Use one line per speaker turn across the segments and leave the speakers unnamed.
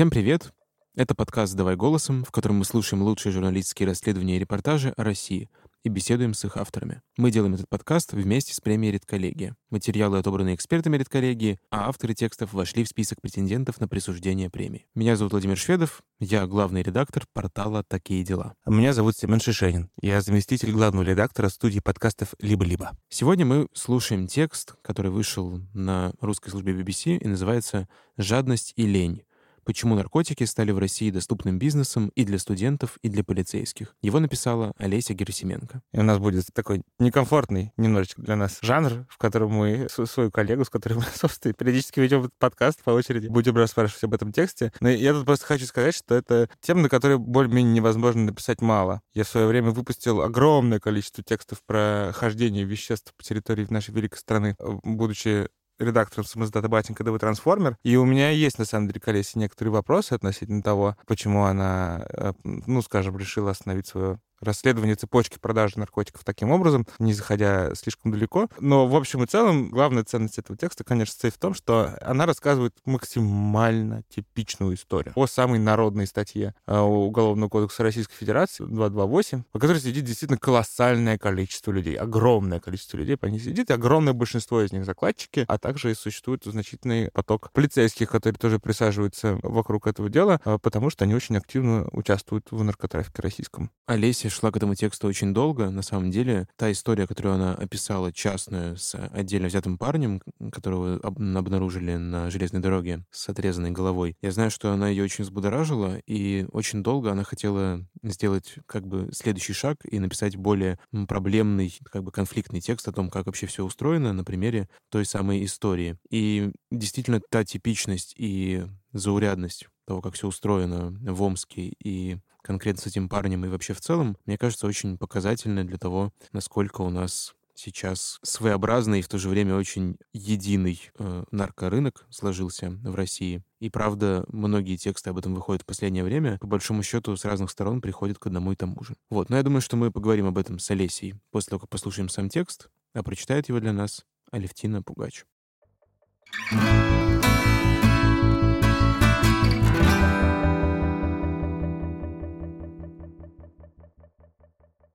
Всем привет! Это подкаст «Давай голосом», в котором мы слушаем лучшие журналистские расследования и репортажи о России и беседуем с их авторами. Мы делаем этот подкаст вместе с премией «Редколлегия». Материалы отобраны экспертами «Редколлегии», а авторы текстов вошли в список претендентов на присуждение премии. Меня зовут Владимир Шведов, я главный редактор портала «Такие дела».
Меня зовут Семен Шишенин. Я заместитель главного редактора студии подкастов «Либо-либо».
Сегодня мы слушаем текст, который вышел на русской службе BBC и называется «Жадность и лень почему наркотики стали в России доступным бизнесом и для студентов, и для полицейских. Его написала Олеся Герасименко.
И у нас будет такой некомфортный немножечко для нас жанр, в котором мы свою коллегу, с которой мы, собственно, периодически ведем подкаст по очереди, будем расспрашивать об этом тексте. Но я тут просто хочу сказать, что это тема, на которой более-менее невозможно написать мало. Я в свое время выпустил огромное количество текстов про хождение веществ по территории нашей великой страны, будучи редактором самоздата Батенька ДВ Трансформер. И у меня есть, на самом деле, колесе некоторые вопросы относительно того, почему она, э, ну, скажем, решила остановить свое расследование цепочки продажи наркотиков таким образом, не заходя слишком далеко. Но, в общем и целом, главная ценность этого текста, конечно, состоит в том, что она рассказывает максимально типичную историю о самой народной статье э, Уголовного кодекса Российской Федерации 228, по которой сидит действительно колоссальное количество людей, огромное количество людей по ней сидит, и огромное большинство из них закладчики, а также существует значительный поток полицейских, которые тоже присаживаются вокруг этого дела, э, потому что они очень активно участвуют в наркотрафике российском.
Олеся шла к этому тексту очень долго. На самом деле, та история, которую она описала, частную, с отдельно взятым парнем, которого обнаружили на железной дороге с отрезанной головой, я знаю, что она ее очень взбудоражила, и очень долго она хотела сделать как бы следующий шаг и написать более проблемный, как бы конфликтный текст о том, как вообще все устроено на примере той самой истории. И действительно, та типичность и заурядность того, как все устроено в Омске и конкретно с этим парнем и вообще в целом, мне кажется, очень показательно для того, насколько у нас сейчас своеобразный и в то же время очень единый э, наркорынок сложился в России. И правда, многие тексты об этом выходят в последнее время, по большому счету, с разных сторон приходят к одному и тому же. Вот, но я думаю, что мы поговорим об этом с Олесей после того, как послушаем сам текст, а прочитает его для нас Алевтина Пугач.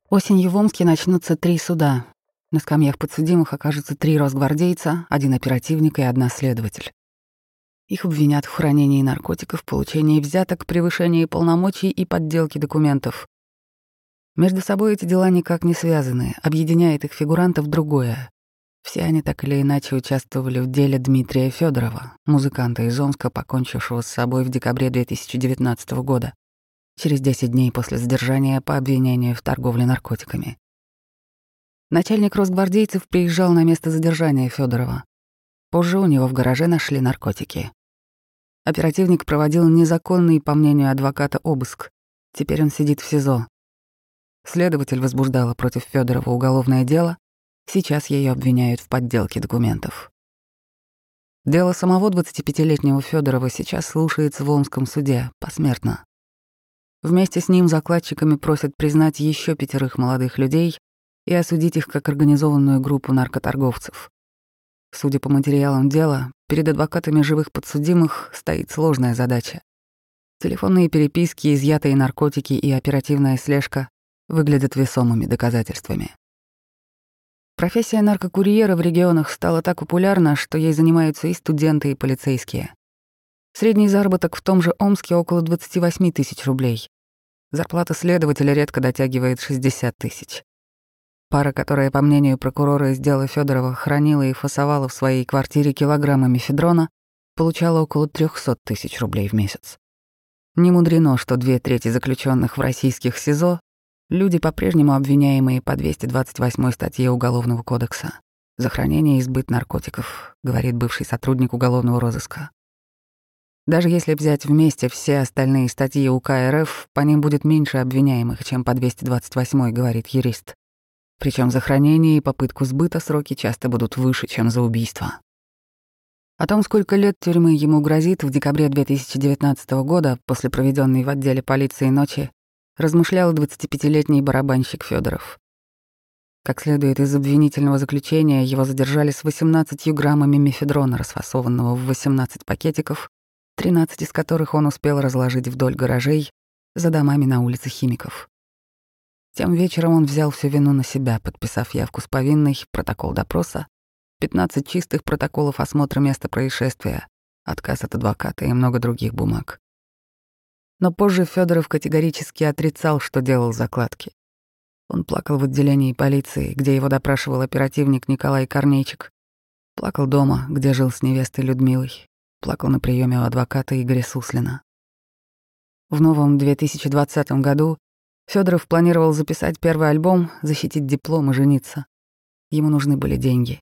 Осенью в Омске начнутся три суда. На скамьях подсудимых окажутся три росгвардейца, один оперативник и одна следователь. Их обвинят в хранении наркотиков, получении взяток, превышении полномочий и подделке документов. Между собой эти дела никак не связаны, объединяет их фигурантов другое. Все они так или иначе участвовали в деле Дмитрия Федорова, музыканта из Омска, покончившего с собой в декабре 2019 года через 10 дней после задержания по обвинению в торговле наркотиками. Начальник росгвардейцев приезжал на место задержания Федорова. Позже у него в гараже нашли наркотики. Оперативник проводил незаконный, по мнению адвоката, обыск. Теперь он сидит в СИЗО. Следователь возбуждала против Федорова уголовное дело. Сейчас ее обвиняют в подделке документов. Дело самого 25-летнего Федорова сейчас слушается в Омском суде посмертно. Вместе с ним закладчиками просят признать еще пятерых молодых людей и осудить их как организованную группу наркоторговцев. Судя по материалам дела, перед адвокатами живых подсудимых стоит сложная задача. Телефонные переписки, изъятые наркотики и оперативная слежка выглядят весомыми доказательствами. Профессия наркокурьера в регионах стала так популярна, что ей занимаются и студенты, и полицейские. Средний заработок в том же Омске около 28 тысяч рублей. Зарплата следователя редко дотягивает 60 тысяч. Пара, которая, по мнению прокурора из дела Федорова, хранила и фасовала в своей квартире килограммы мефедрона, получала около 300 тысяч рублей в месяц. Не мудрено, что две трети заключенных в российских СИЗО — люди, по-прежнему обвиняемые по 228 статье Уголовного кодекса за хранение и сбыт наркотиков, говорит бывший сотрудник уголовного розыска. Даже если взять вместе все остальные статьи УК РФ, по ним будет меньше обвиняемых, чем по 228, говорит юрист. Причем за хранение и попытку сбыта сроки часто будут выше, чем за убийство. О том, сколько лет тюрьмы ему грозит, в декабре 2019 года, после проведенной в отделе полиции ночи, размышлял 25-летний барабанщик Федоров. Как следует из обвинительного заключения, его задержали с 18 граммами мефедрона, расфасованного в 18 пакетиков, 13 из которых он успел разложить вдоль гаражей за домами на улице Химиков. Тем вечером он взял всю вину на себя, подписав явку с повинной, протокол допроса, 15 чистых протоколов осмотра места происшествия, отказ от адвоката и много других бумаг. Но позже Федоров категорически отрицал, что делал закладки. Он плакал в отделении полиции, где его допрашивал оперативник Николай Корнейчик. Плакал дома, где жил с невестой Людмилой. Плакал на приеме у адвоката Игоря Суслина. В новом 2020 году Федоров планировал записать первый альбом, защитить диплом и жениться. Ему нужны были деньги.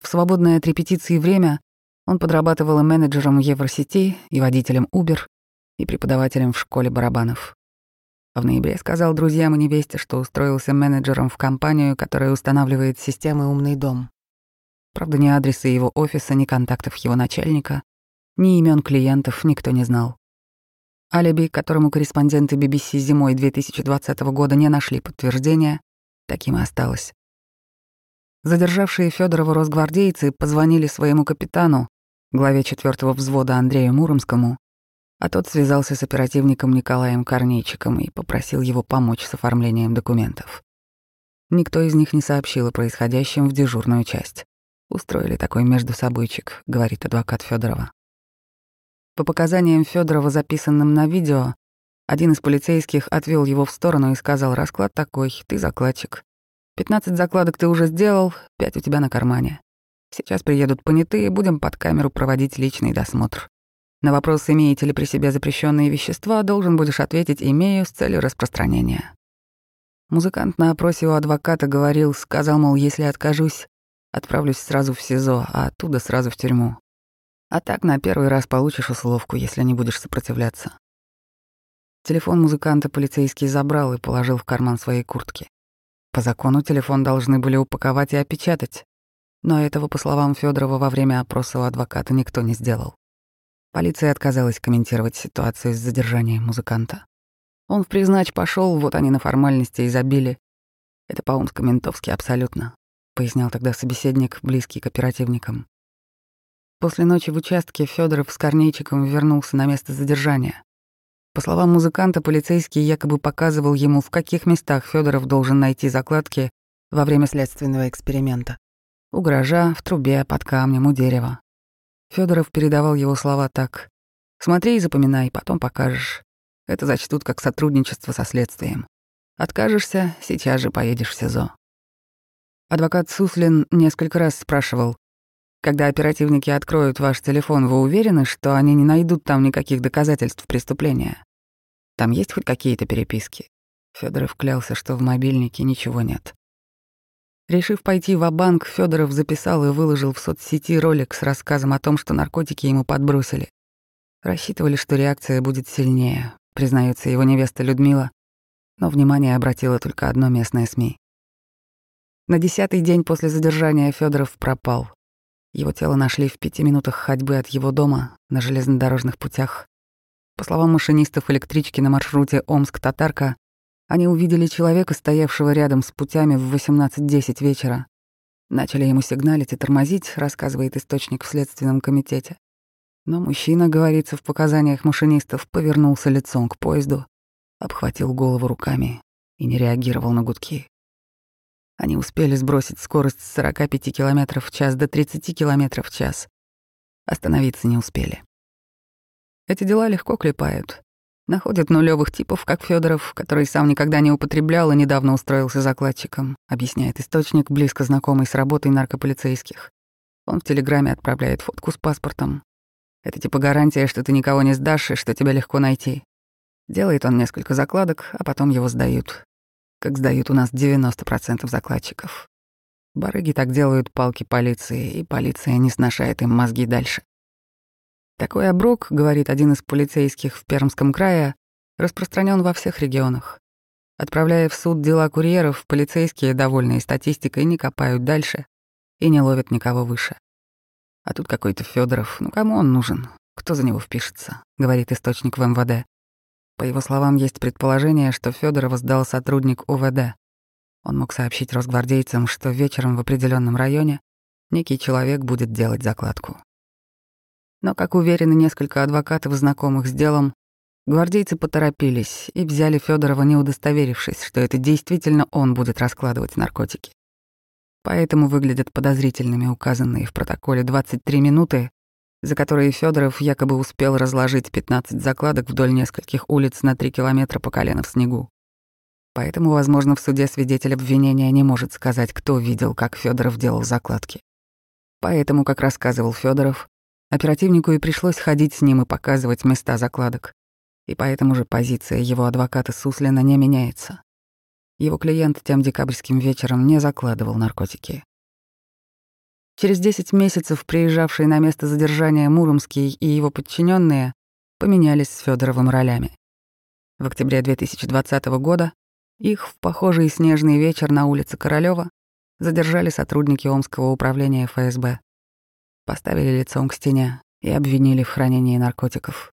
В свободное от репетиции время он подрабатывал и менеджером Евросети, и водителем Uber, и преподавателем в школе барабанов. А в ноябре сказал друзьям и невесте, что устроился менеджером в компанию, которая устанавливает системы «Умный дом». Правда, ни адреса его офиса, ни контактов его начальника, ни имен клиентов никто не знал. Алиби, которому корреспонденты BBC зимой 2020 года не нашли подтверждения, таким и осталось. Задержавшие Федорова росгвардейцы позвонили своему капитану, главе 4 взвода Андрею Муромскому, а тот связался с оперативником Николаем Корнейчиком и попросил его помочь с оформлением документов. Никто из них не сообщил о происходящем в дежурную часть. Устроили такой между собойчик, говорит адвокат Федорова. По показаниям Федорова, записанным на видео, один из полицейских отвел его в сторону и сказал: "Расклад такой, ты закладчик. 15 закладок ты уже сделал, 5 у тебя на кармане. Сейчас приедут понятые, будем под камеру проводить личный досмотр. На вопрос, имеете ли при себе запрещенные вещества, должен будешь ответить «имею» с целью распространения. Музыкант на опросе у адвоката говорил, сказал, мол, если откажусь, отправлюсь сразу в СИЗО, а оттуда сразу в тюрьму. А так на первый раз получишь условку, если не будешь сопротивляться. Телефон музыканта полицейский забрал и положил в карман своей куртки. По закону телефон должны были упаковать и опечатать. Но этого, по словам Федорова, во время опроса у адвоката никто не сделал. Полиция отказалась комментировать ситуацию с задержанием музыканта. Он в признач пошел, вот они на формальности и забили. Это по-умско-ментовски абсолютно, пояснял тогда собеседник, близкий к оперативникам. После ночи в участке Федоров с Корнейчиком вернулся на место задержания. По словам музыканта, полицейский якобы показывал ему, в каких местах Федоров должен найти закладки во время следственного эксперимента. У гаража, в трубе, под камнем, у дерева. Федоров передавал его слова так. «Смотри и запоминай, потом покажешь. Это зачтут как сотрудничество со следствием. Откажешься, сейчас же поедешь в СИЗО». Адвокат Суслин несколько раз спрашивал, когда оперативники откроют ваш телефон, вы уверены, что они не найдут там никаких доказательств преступления? Там есть хоть какие-то переписки? Федоров клялся, что в мобильнике ничего нет. Решив пойти в банк Федоров записал и выложил в соцсети ролик с рассказом о том, что наркотики ему подбросили. Рассчитывали, что реакция будет сильнее, признается его невеста Людмила, но внимание обратило только одно местное СМИ. На десятый день после задержания Федоров пропал. Его тело нашли в пяти минутах ходьбы от его дома на железнодорожных путях. По словам машинистов электрички на маршруте Омск-Татарка, они увидели человека, стоявшего рядом с путями в 18.10 вечера. Начали ему сигналить и тормозить, рассказывает источник в Следственном комитете. Но мужчина, говорится в показаниях машинистов, повернулся лицом к поезду, обхватил голову руками и не реагировал на гудки. Они успели сбросить скорость с 45 км в час до 30 км в час. Остановиться не успели. Эти дела легко клепают. Находят нулевых типов, как Федоров, который сам никогда не употреблял и недавно устроился закладчиком, объясняет источник, близко знакомый с работой наркополицейских. Он в Телеграме отправляет фотку с паспортом. Это типа гарантия, что ты никого не сдашь и что тебя легко найти. Делает он несколько закладок, а потом его сдают как сдают у нас 90% закладчиков. Барыги так делают палки полиции, и полиция не сношает им мозги дальше. Такой оброк, говорит один из полицейских в Пермском крае, распространен во всех регионах. Отправляя в суд дела курьеров, полицейские, довольные статистикой, не копают дальше и не ловят никого выше. А тут какой-то Федоров, ну кому он нужен? Кто за него впишется? Говорит источник в МВД. По его словам, есть предположение, что Федорова сдал сотрудник УВД. Он мог сообщить росгвардейцам, что вечером в определенном районе некий человек будет делать закладку. Но, как уверены несколько адвокатов, знакомых с делом, гвардейцы поторопились и взяли Федорова, не удостоверившись, что это действительно он будет раскладывать наркотики. Поэтому выглядят подозрительными указанные в протоколе 23 минуты, за которые Федоров якобы успел разложить 15 закладок вдоль нескольких улиц на 3 километра по колено в снегу. Поэтому, возможно, в суде свидетель обвинения не может сказать, кто видел, как Федоров делал закладки. Поэтому, как рассказывал Федоров, оперативнику и пришлось ходить с ним и показывать места закладок. И поэтому же позиция его адвоката Суслина не меняется. Его клиент тем декабрьским вечером не закладывал наркотики. Через 10 месяцев приезжавшие на место задержания Муромский и его подчиненные поменялись с Федоровым ролями. В октябре 2020 года их в похожий снежный вечер на улице Королёва задержали сотрудники Омского управления ФСБ. Поставили лицом к стене и обвинили в хранении наркотиков.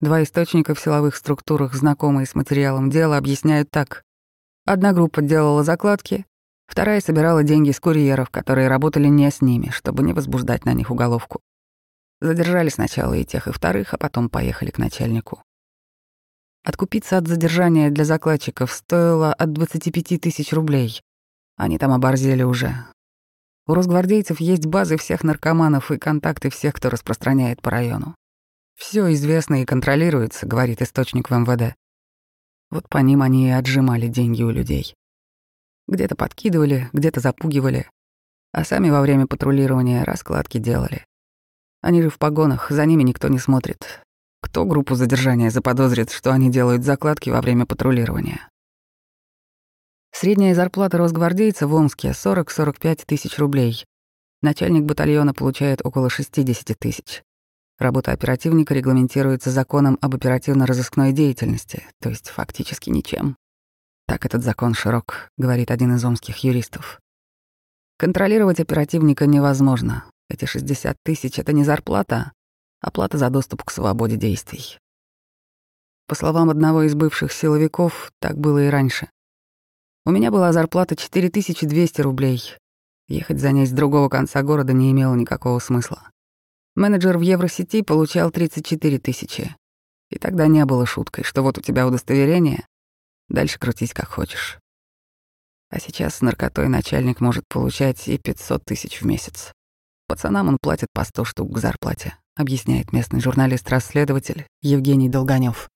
Два источника в силовых структурах, знакомые с материалом дела, объясняют так. Одна группа делала закладки, вторая собирала деньги с курьеров, которые работали не с ними, чтобы не возбуждать на них уголовку. Задержали сначала и тех, и вторых, а потом поехали к начальнику. Откупиться от задержания для закладчиков стоило от 25 тысяч рублей. Они там оборзели уже. У росгвардейцев есть базы всех наркоманов и контакты всех, кто распространяет по району. Все известно и контролируется, говорит источник в МВД. Вот по ним они и отжимали деньги у людей. Где-то подкидывали, где-то запугивали, а сами во время патрулирования раскладки делали. Они же в погонах, за ними никто не смотрит. Кто группу задержания заподозрит, что они делают закладки во время патрулирования? Средняя зарплата росгвардейца в Омске — 40-45 тысяч рублей. Начальник батальона получает около 60 тысяч. Работа оперативника регламентируется законом об оперативно-розыскной деятельности, то есть фактически ничем. Так этот закон широк, говорит один из омских юристов. Контролировать оперативника невозможно. Эти 60 тысяч — это не зарплата, Оплата за доступ к свободе действий. По словам одного из бывших силовиков, так было и раньше. У меня была зарплата 4200 рублей. Ехать за ней с другого конца города не имело никакого смысла. Менеджер в Евросети получал 34 тысячи. И тогда не было шуткой, что вот у тебя удостоверение, дальше крутись как хочешь. А сейчас с наркотой начальник может получать и 500 тысяч в месяц. Пацанам он платит по 100 штук к зарплате объясняет местный журналист-расследователь Евгений Долганев.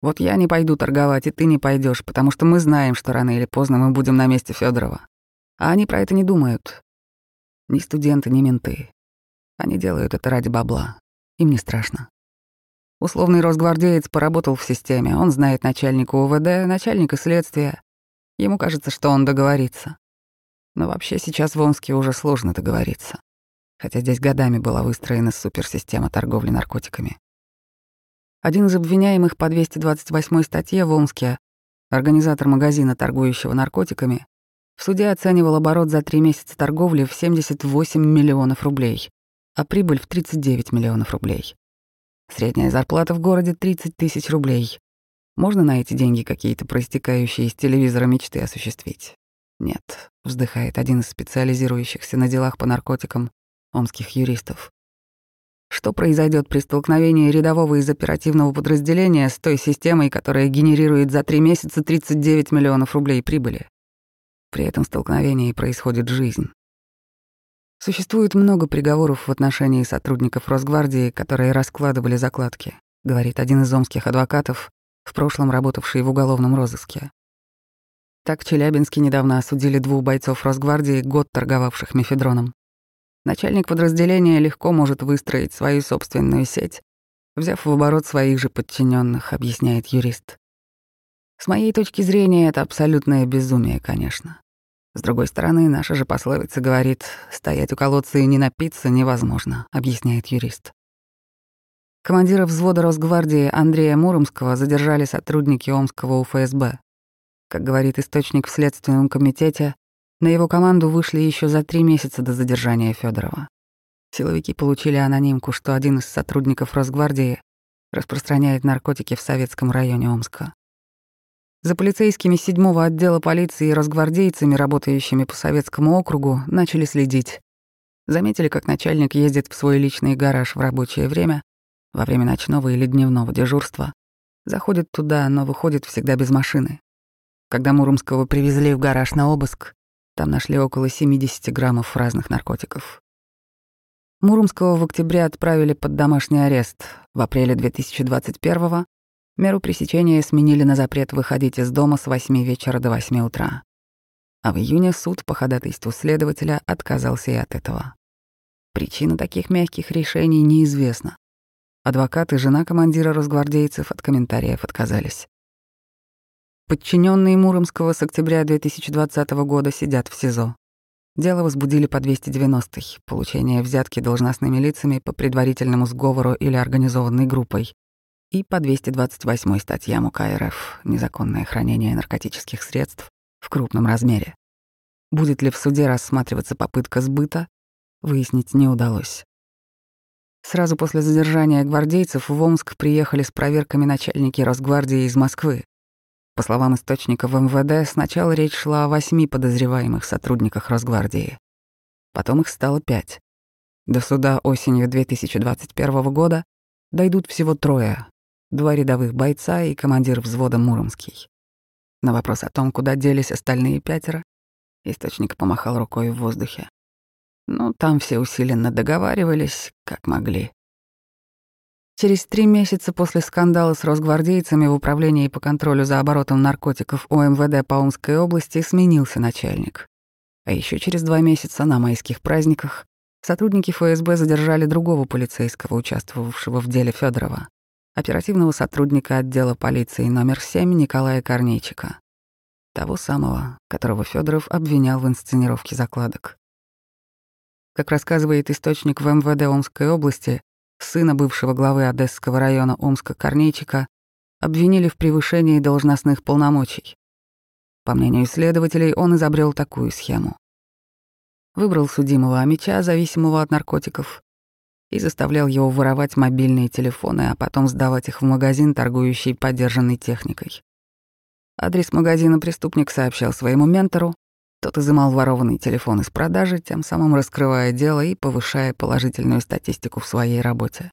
Вот я не пойду торговать, и ты не пойдешь, потому что мы знаем, что рано или поздно мы будем на месте Федорова. А они про это не думают. Ни студенты, ни менты. Они делают это ради бабла. Им не страшно. Условный росгвардеец поработал в системе. Он знает начальника УВД, начальника следствия. Ему кажется, что он договорится. Но вообще сейчас в Омске уже сложно договориться хотя здесь годами была выстроена суперсистема торговли наркотиками. Один из обвиняемых по 228 статье в Омске, организатор магазина, торгующего наркотиками, в суде оценивал оборот за три месяца торговли в 78 миллионов рублей, а прибыль в 39 миллионов рублей. Средняя зарплата в городе 30 тысяч рублей. Можно на эти деньги какие-то проистекающие из телевизора мечты осуществить? Нет, вздыхает один из специализирующихся на делах по наркотикам, омских юристов. Что произойдет при столкновении рядового из оперативного подразделения с той системой, которая генерирует за три месяца 39 миллионов рублей прибыли? При этом столкновении происходит жизнь. Существует много приговоров в отношении сотрудников Росгвардии, которые раскладывали закладки, говорит один из омских адвокатов, в прошлом работавший в уголовном розыске. Так в Челябинске недавно осудили двух бойцов Росгвардии, год торговавших мефедроном. Начальник подразделения легко может выстроить свою собственную сеть, взяв в оборот своих же подчиненных, объясняет юрист. С моей точки зрения, это абсолютное безумие, конечно. С другой стороны, наша же пословица говорит, стоять у колодца и не напиться невозможно, объясняет юрист. Командира взвода Росгвардии Андрея Муромского задержали сотрудники Омского УФСБ. Как говорит источник в Следственном комитете, на его команду вышли еще за три месяца до задержания Федорова. Силовики получили анонимку, что один из сотрудников Росгвардии распространяет наркотики в советском районе Омска. За полицейскими седьмого отдела полиции и росгвардейцами, работающими по советскому округу, начали следить. Заметили, как начальник ездит в свой личный гараж в рабочее время, во время ночного или дневного дежурства. Заходит туда, но выходит всегда без машины. Когда Муромского привезли в гараж на обыск, там нашли около 70 граммов разных наркотиков. Муромского в октябре отправили под домашний арест. В апреле 2021 меру пресечения сменили на запрет выходить из дома с 8 вечера до 8 утра. А в июне суд по ходатайству следователя отказался и от этого. Причина таких мягких решений неизвестна. Адвокат и жена командира росгвардейцев от комментариев отказались. Подчиненные Муромского с октября 2020 года сидят в СИЗО. Дело возбудили по 290-й, получение взятки должностными лицами по предварительному сговору или организованной группой, и по 228 статьям УК РФ «Незаконное хранение наркотических средств в крупном размере». Будет ли в суде рассматриваться попытка сбыта, выяснить не удалось. Сразу после задержания гвардейцев в Омск приехали с проверками начальники Росгвардии из Москвы. По словам источников МВД, сначала речь шла о восьми подозреваемых сотрудниках Росгвардии. Потом их стало пять. До суда осенью 2021 года дойдут всего трое. Два рядовых бойца и командир взвода Муромский. На вопрос о том, куда делись остальные пятеро, источник помахал рукой в воздухе. Ну, там все усиленно договаривались, как могли. Через три месяца после скандала с росгвардейцами в управлении по контролю за оборотом наркотиков ОМВД по Омской области сменился начальник. А еще через два месяца на майских праздниках сотрудники ФСБ задержали другого полицейского, участвовавшего в деле Федорова, оперативного сотрудника отдела полиции номер 7 Николая Корнейчика, того самого, которого Федоров обвинял в инсценировке закладок. Как рассказывает источник в МВД Омской области, сына бывшего главы Одесского района Омска Корнейчика обвинили в превышении должностных полномочий. По мнению следователей, он изобрел такую схему. Выбрал судимого Амича, зависимого от наркотиков, и заставлял его воровать мобильные телефоны, а потом сдавать их в магазин, торгующий подержанной техникой. Адрес магазина преступник сообщал своему ментору, тот изымал ворованный телефон из продажи, тем самым раскрывая дело и повышая положительную статистику в своей работе.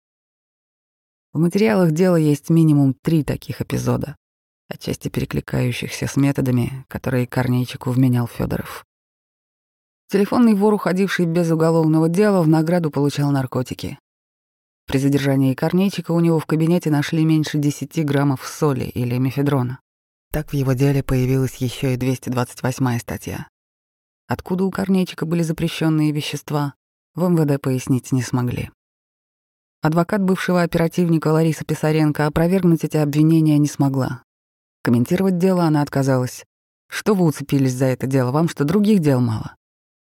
В материалах дела есть минимум три таких эпизода, отчасти перекликающихся с методами, которые Корнейчику вменял Федоров. Телефонный вор, уходивший без уголовного дела, в награду получал наркотики. При задержании Корнейчика у него в кабинете нашли меньше 10 граммов соли или мефедрона. Так в его деле появилась еще и 228 статья. Откуда у Корнейчика были запрещенные вещества, в МВД пояснить не смогли. Адвокат бывшего оперативника Лариса Писаренко опровергнуть эти обвинения не смогла. Комментировать дело она отказалась. «Что вы уцепились за это дело? Вам что, других дел мало?»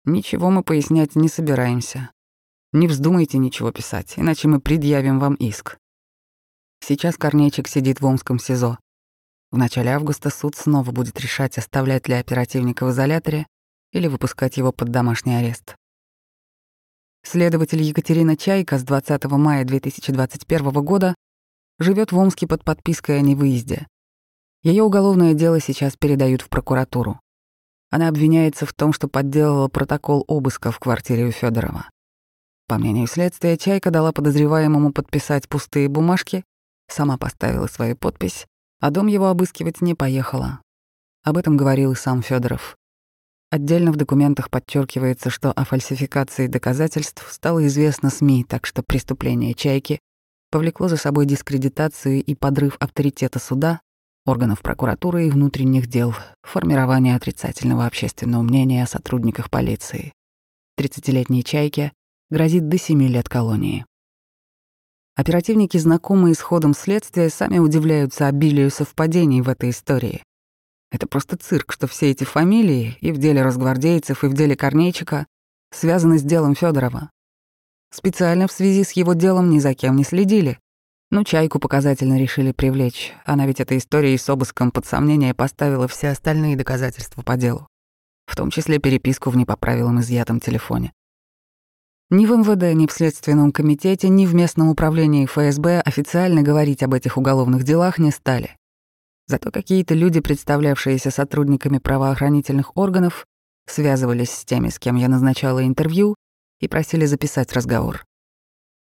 «Ничего мы пояснять не собираемся. Не вздумайте ничего писать, иначе мы предъявим вам иск». Сейчас Корнейчик сидит в Омском СИЗО. В начале августа суд снова будет решать, оставлять ли оперативника в изоляторе или выпускать его под домашний арест. Следователь Екатерина Чайка с 20 мая 2021 года живет в Омске под подпиской о невыезде. Ее уголовное дело сейчас передают в прокуратуру. Она обвиняется в том, что подделала протокол обыска в квартире у Федорова. По мнению следствия, Чайка дала подозреваемому подписать пустые бумажки, сама поставила свою подпись, а дом его обыскивать не поехала. Об этом говорил и сам Федоров. Отдельно в документах подчеркивается, что о фальсификации доказательств стало известно СМИ, так что преступление «Чайки» повлекло за собой дискредитацию и подрыв авторитета суда, органов прокуратуры и внутренних дел, формирование отрицательного общественного мнения о сотрудниках полиции. 30-летней «Чайке» грозит до 7 лет колонии. Оперативники, знакомые с ходом следствия, сами удивляются обилию совпадений в этой истории. Это просто цирк, что все эти фамилии и в деле разгвардейцев, и в деле Корнейчика связаны с делом Федорова. Специально в связи с его делом ни за кем не следили. Ну, Чайку показательно решили привлечь. Она ведь этой историей с обыском под сомнение поставила все остальные доказательства по делу. В том числе переписку в не по правилам изъятом телефоне. Ни в МВД, ни в Следственном комитете, ни в местном управлении ФСБ официально говорить об этих уголовных делах не стали. Зато какие-то люди, представлявшиеся сотрудниками правоохранительных органов, связывались с теми, с кем я назначала интервью, и просили записать разговор.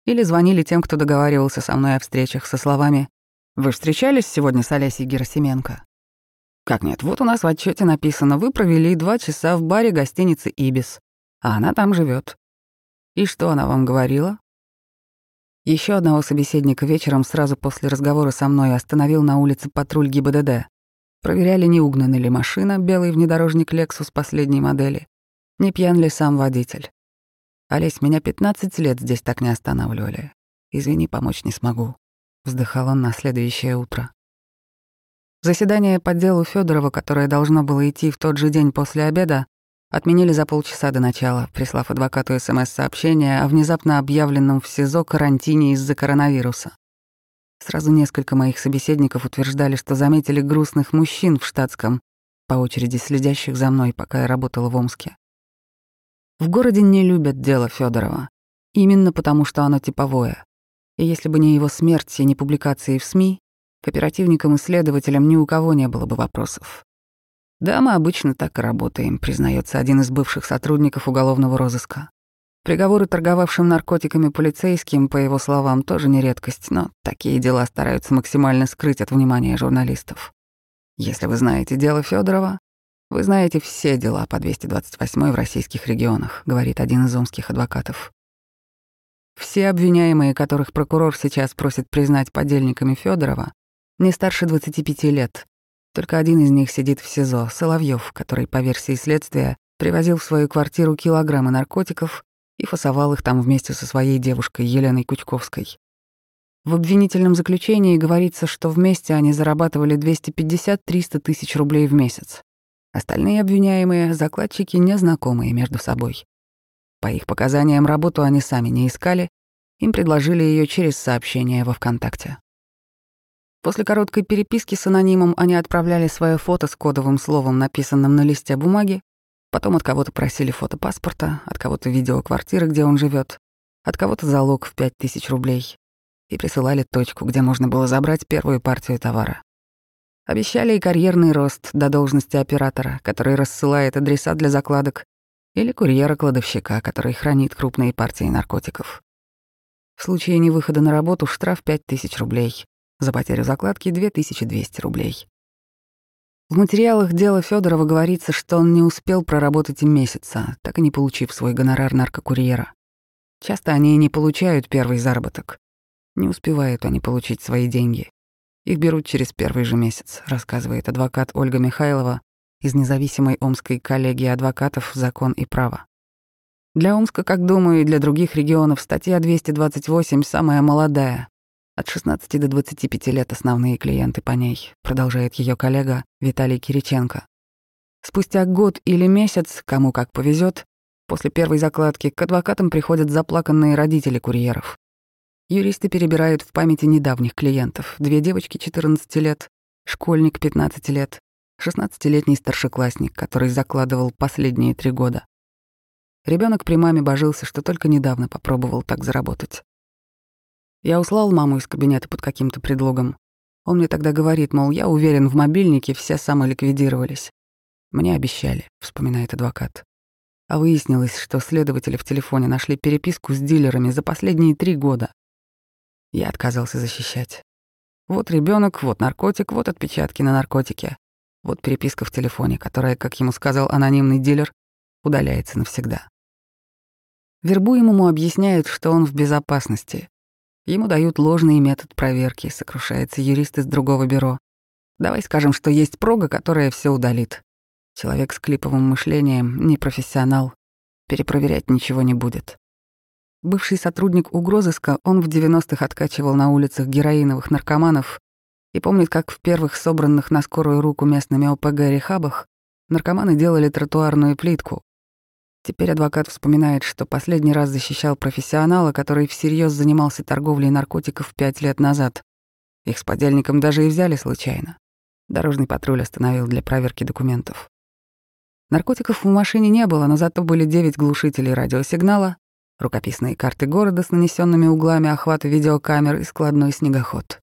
Или звонили тем, кто договаривался со мной о встречах, со словами «Вы встречались сегодня с Олесей Герасименко?» «Как нет, вот у нас в отчете написано, вы провели два часа в баре гостиницы «Ибис», а она там живет. И что она вам говорила?» Еще одного собеседника вечером сразу после разговора со мной остановил на улице патруль ГИБДД. Проверяли, не угнана ли машина, белый внедорожник Lexus последней модели, не пьян ли сам водитель. Олесь, меня 15 лет здесь так не останавливали. Извини, помочь не смогу. Вздыхал он на следующее утро. Заседание по делу Федорова, которое должно было идти в тот же день после обеда, отменили за полчаса до начала, прислав адвокату СМС-сообщение о внезапно объявленном в СИЗО карантине из-за коронавируса. Сразу несколько моих собеседников утверждали, что заметили грустных мужчин в штатском, по очереди следящих за мной, пока я работала в Омске. В городе не любят дело Федорова, именно потому что оно типовое. И если бы не его смерть и не публикации в СМИ, к оперативникам и следователям ни у кого не было бы вопросов. Да, мы обычно так и работаем, признается один из бывших сотрудников уголовного розыска. Приговоры торговавшим наркотиками полицейским, по его словам, тоже не редкость, но такие дела стараются максимально скрыть от внимания журналистов. Если вы знаете дело Федорова, вы знаете все дела по 228 в российских регионах, говорит один из омских адвокатов. Все обвиняемые, которых прокурор сейчас просит признать подельниками Федорова, не старше 25 лет. Только один из них сидит в СИЗО, Соловьев, который, по версии следствия, привозил в свою квартиру килограммы наркотиков и фасовал их там вместе со своей девушкой Еленой Кучковской. В обвинительном заключении говорится, что вместе они зарабатывали 250-300 тысяч рублей в месяц. Остальные обвиняемые — закладчики, незнакомые между собой. По их показаниям, работу они сами не искали, им предложили ее через сообщение во ВКонтакте. После короткой переписки с анонимом они отправляли свое фото с кодовым словом, написанным на листе бумаги, Потом от кого-то просили фото паспорта, от кого-то видео квартиры, где он живет, от кого-то залог в пять тысяч рублей. И присылали точку, где можно было забрать первую партию товара. Обещали и карьерный рост до должности оператора, который рассылает адреса для закладок, или курьера-кладовщика, который хранит крупные партии наркотиков. В случае невыхода на работу штраф 5000 рублей, за потерю закладки 2200 рублей. В материалах дела Федорова говорится, что он не успел проработать и месяца, так и не получив свой гонорар наркокурьера. Часто они и не получают первый заработок. Не успевают они получить свои деньги. Их берут через первый же месяц, рассказывает адвокат Ольга Михайлова из независимой омской коллегии адвокатов «Закон и право». Для Омска, как думаю, и для других регионов статья 228 самая молодая, от 16 до 25 лет основные клиенты по ней, продолжает ее коллега Виталий Кириченко. Спустя год или месяц, кому как повезет, после первой закладки к адвокатам приходят заплаканные родители курьеров. Юристы перебирают в памяти недавних клиентов. Две девочки 14 лет, школьник 15 лет, 16-летний старшеклассник, который закладывал последние три года. Ребенок при маме божился, что только недавно попробовал так заработать. Я услал маму из кабинета под каким-то предлогом. Он мне тогда говорит, мол, я уверен, в мобильнике все самоликвидировались. Мне обещали, вспоминает адвокат. А выяснилось, что следователи в телефоне нашли переписку с дилерами за последние три года. Я отказался защищать. Вот ребенок, вот наркотик, вот отпечатки на наркотике. Вот переписка в телефоне, которая, как ему сказал анонимный дилер, удаляется навсегда. Вербуемому объясняют, что он в безопасности, Ему дают ложный метод проверки, сокрушается юрист из другого бюро. Давай скажем, что есть прога, которая все удалит. Человек с клиповым мышлением, не профессионал, перепроверять ничего не будет. Бывший сотрудник угрозыска, он в 90-х откачивал на улицах героиновых наркоманов и помнит, как в первых собранных на скорую руку местными ОПГ-рехабах наркоманы делали тротуарную плитку, Теперь адвокат вспоминает, что последний раз защищал профессионала, который всерьез занимался торговлей наркотиков пять лет назад. Их с подельником даже и взяли случайно. Дорожный патруль остановил для проверки документов. Наркотиков в машине не было, но зато были девять глушителей радиосигнала, рукописные карты города с нанесенными углами охвата видеокамер и складной снегоход.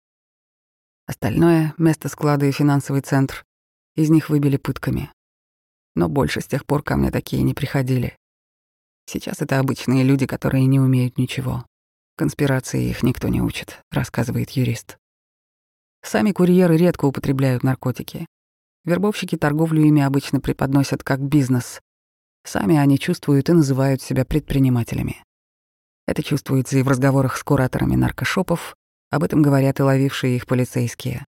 Остальное — место склада и финансовый центр — из них выбили пытками но больше с тех пор ко мне такие не приходили. Сейчас это обычные люди, которые не умеют ничего. Конспирации их никто не учит, рассказывает юрист. Сами курьеры редко употребляют наркотики. Вербовщики торговлю ими обычно преподносят как бизнес. Сами они чувствуют и называют себя предпринимателями. Это чувствуется и в разговорах с кураторами наркошопов, об этом говорят и ловившие их полицейские.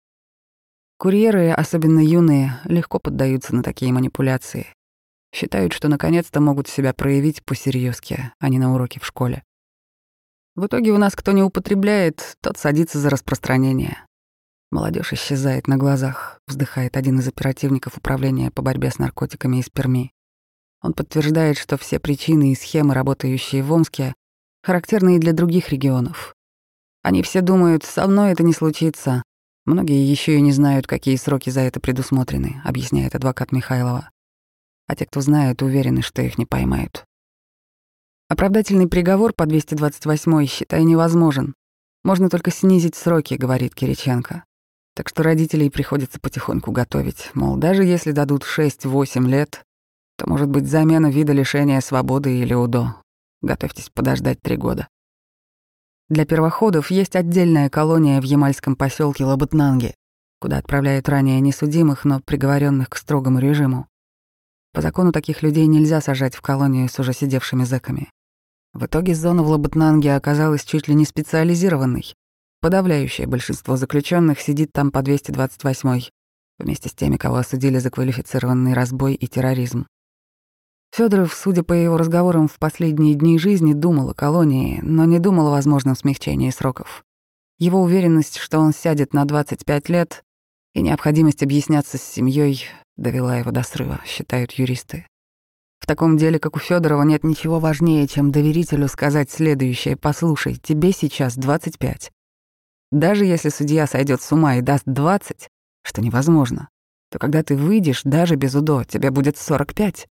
Курьеры, особенно юные, легко поддаются на такие манипуляции. Считают, что наконец-то могут себя проявить по-серьёзки, а не на уроке в школе. В итоге у нас кто не употребляет, тот садится за распространение. Молодежь исчезает на глазах, вздыхает один из оперативников управления по борьбе с наркотиками из Перми. Он подтверждает, что все причины и схемы, работающие в Омске, характерны и для других регионов. Они все думают, со мной это не случится. Многие еще и не знают, какие сроки за это предусмотрены, объясняет адвокат Михайлова. А те, кто знают, уверены, что их не поймают. Оправдательный приговор по 228 считай невозможен. Можно только снизить сроки, говорит Кириченко. Так что родителей приходится потихоньку готовить. Мол, даже если дадут 6-8 лет, то может быть замена вида лишения свободы или УДО. Готовьтесь подождать три года. Для первоходов есть отдельная колония в ямальском поселке Лабытнанги, куда отправляют ранее несудимых, но приговоренных к строгому режиму. По закону таких людей нельзя сажать в колонию с уже сидевшими зэками. В итоге зона в Лабытнанге оказалась чуть ли не специализированной. Подавляющее большинство заключенных сидит там по 228 вместе с теми, кого осудили за квалифицированный разбой и терроризм. Федоров, судя по его разговорам в последние дни жизни, думал о колонии, но не думал о возможном смягчении сроков. Его уверенность, что он сядет на 25 лет, и необходимость объясняться с семьей довела его до срыва, считают юристы. В таком деле, как у Федорова, нет ничего важнее, чем доверителю сказать следующее: "Послушай, тебе сейчас 25. Даже если судья сойдет с ума и даст 20, что невозможно, то когда ты выйдешь, даже без УДО, тебе будет 45.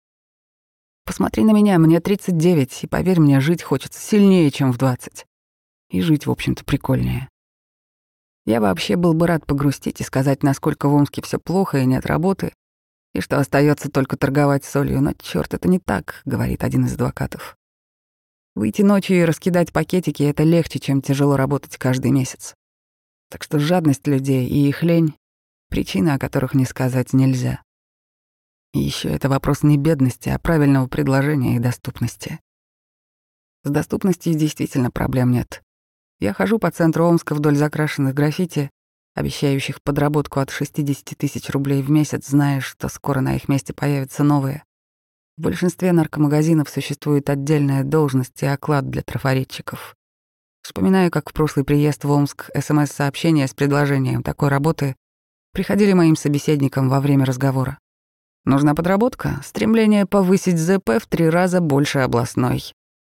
Посмотри на меня, мне 39, и поверь мне, жить хочется сильнее, чем в 20. И жить, в общем-то, прикольнее. Я вообще был бы рад погрустить и сказать, насколько в Омске все плохо и нет работы, и что остается только торговать солью, но черт, это не так, говорит один из адвокатов. Выйти ночью и раскидать пакетики — это легче, чем тяжело работать каждый месяц. Так что жадность людей и их лень — причины, о которых не сказать нельзя. И еще это вопрос не бедности, а правильного предложения и доступности. С доступностью действительно проблем нет. Я хожу по центру Омска вдоль закрашенных граффити, обещающих подработку от 60 тысяч рублей в месяц, зная, что скоро на их месте появятся новые. В большинстве наркомагазинов существует отдельная должность и оклад для трафаретчиков. Вспоминаю, как в прошлый приезд в Омск СМС-сообщения с предложением такой работы приходили моим собеседникам во время разговора. Нужна подработка, стремление повысить ЗП в три раза больше областной.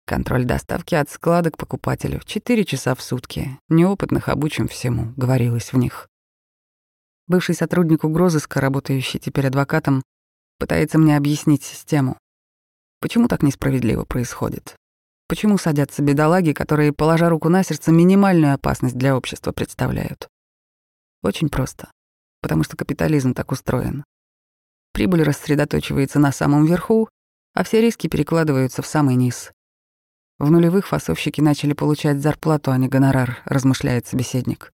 Контроль доставки от склада к покупателю. Четыре часа в сутки. Неопытных обучим всему, говорилось в них. Бывший сотрудник угрозыска, работающий теперь адвокатом, пытается мне объяснить систему. Почему так несправедливо происходит? Почему садятся бедолаги, которые, положа руку на сердце, минимальную опасность для общества представляют? Очень просто. Потому что капитализм так устроен. Прибыль рассредоточивается на самом верху, а все риски перекладываются в самый низ. В нулевых фасовщики начали получать зарплату, а не гонорар, размышляет собеседник.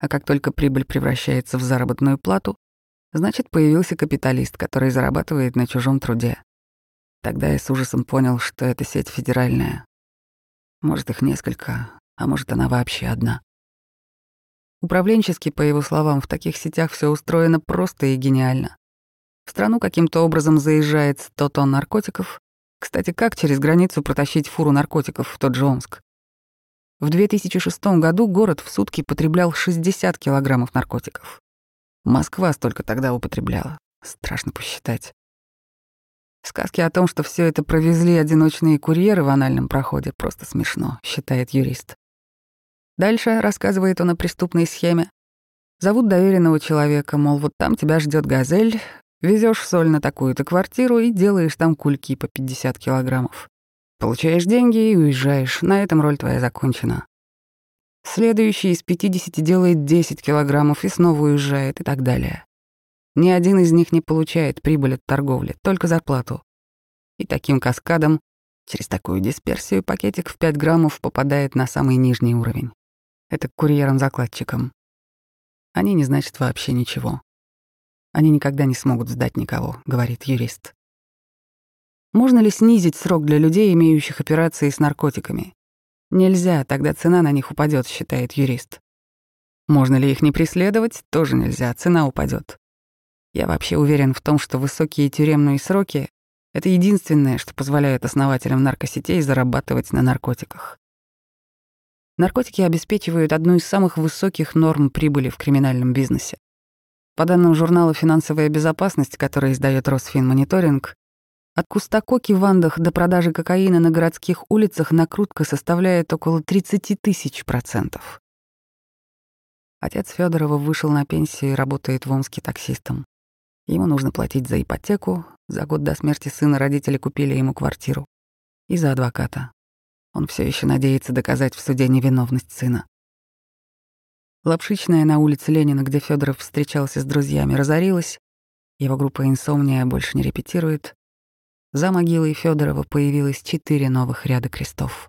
А как только прибыль превращается в заработную плату, значит, появился капиталист, который зарабатывает на чужом труде. Тогда я с ужасом понял, что эта сеть федеральная. Может, их несколько, а может, она вообще одна. Управленчески, по его словам, в таких сетях все устроено просто и гениально. Страну каким-то образом заезжает 100 тонн наркотиков. Кстати, как через границу протащить фуру наркотиков в тот же Омск? В 2006 году город в сутки потреблял 60 килограммов наркотиков. Москва столько тогда употребляла. Страшно посчитать. Сказки о том, что все это провезли одиночные курьеры в анальном проходе, просто смешно, считает юрист. Дальше рассказывает он о преступной схеме. Зовут доверенного человека, мол, вот там тебя ждет газель, Везешь соль на такую-то квартиру и делаешь там кульки по 50 килограммов. Получаешь деньги и уезжаешь. На этом роль твоя закончена. Следующий из 50 делает 10 килограммов и снова уезжает и так далее. Ни один из них не получает прибыль от торговли, только зарплату. И таким каскадом Через такую дисперсию пакетик в 5 граммов попадает на самый нижний уровень. Это к курьерам-закладчикам. Они не значат вообще ничего. Они никогда не смогут сдать никого, говорит юрист. Можно ли снизить срок для людей, имеющих операции с наркотиками? Нельзя, тогда цена на них упадет, считает юрист. Можно ли их не преследовать? Тоже нельзя, цена упадет. Я вообще уверен в том, что высокие тюремные сроки — это единственное, что позволяет основателям наркосетей зарабатывать на наркотиках. Наркотики обеспечивают одну из самых высоких норм прибыли в криминальном бизнесе. По данным журнала «Финансовая безопасность», который издает Росфинмониторинг, от кустакоки в Андах до продажи кокаина на городских улицах накрутка составляет около 30 тысяч процентов. Отец Федорова вышел на пенсию и работает в Омске таксистом. Ему нужно платить за ипотеку, за год до смерти сына родители купили ему квартиру. И за адвоката. Он все еще надеется доказать в суде невиновность сына. Лапшичная на улице Ленина, где Федоров встречался с друзьями, разорилась. Его группа «Инсомния» больше не репетирует. За могилой Федорова появилось четыре новых ряда крестов.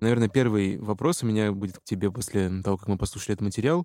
Наверное, первый вопрос у меня будет к тебе после того, как мы послушали этот материал.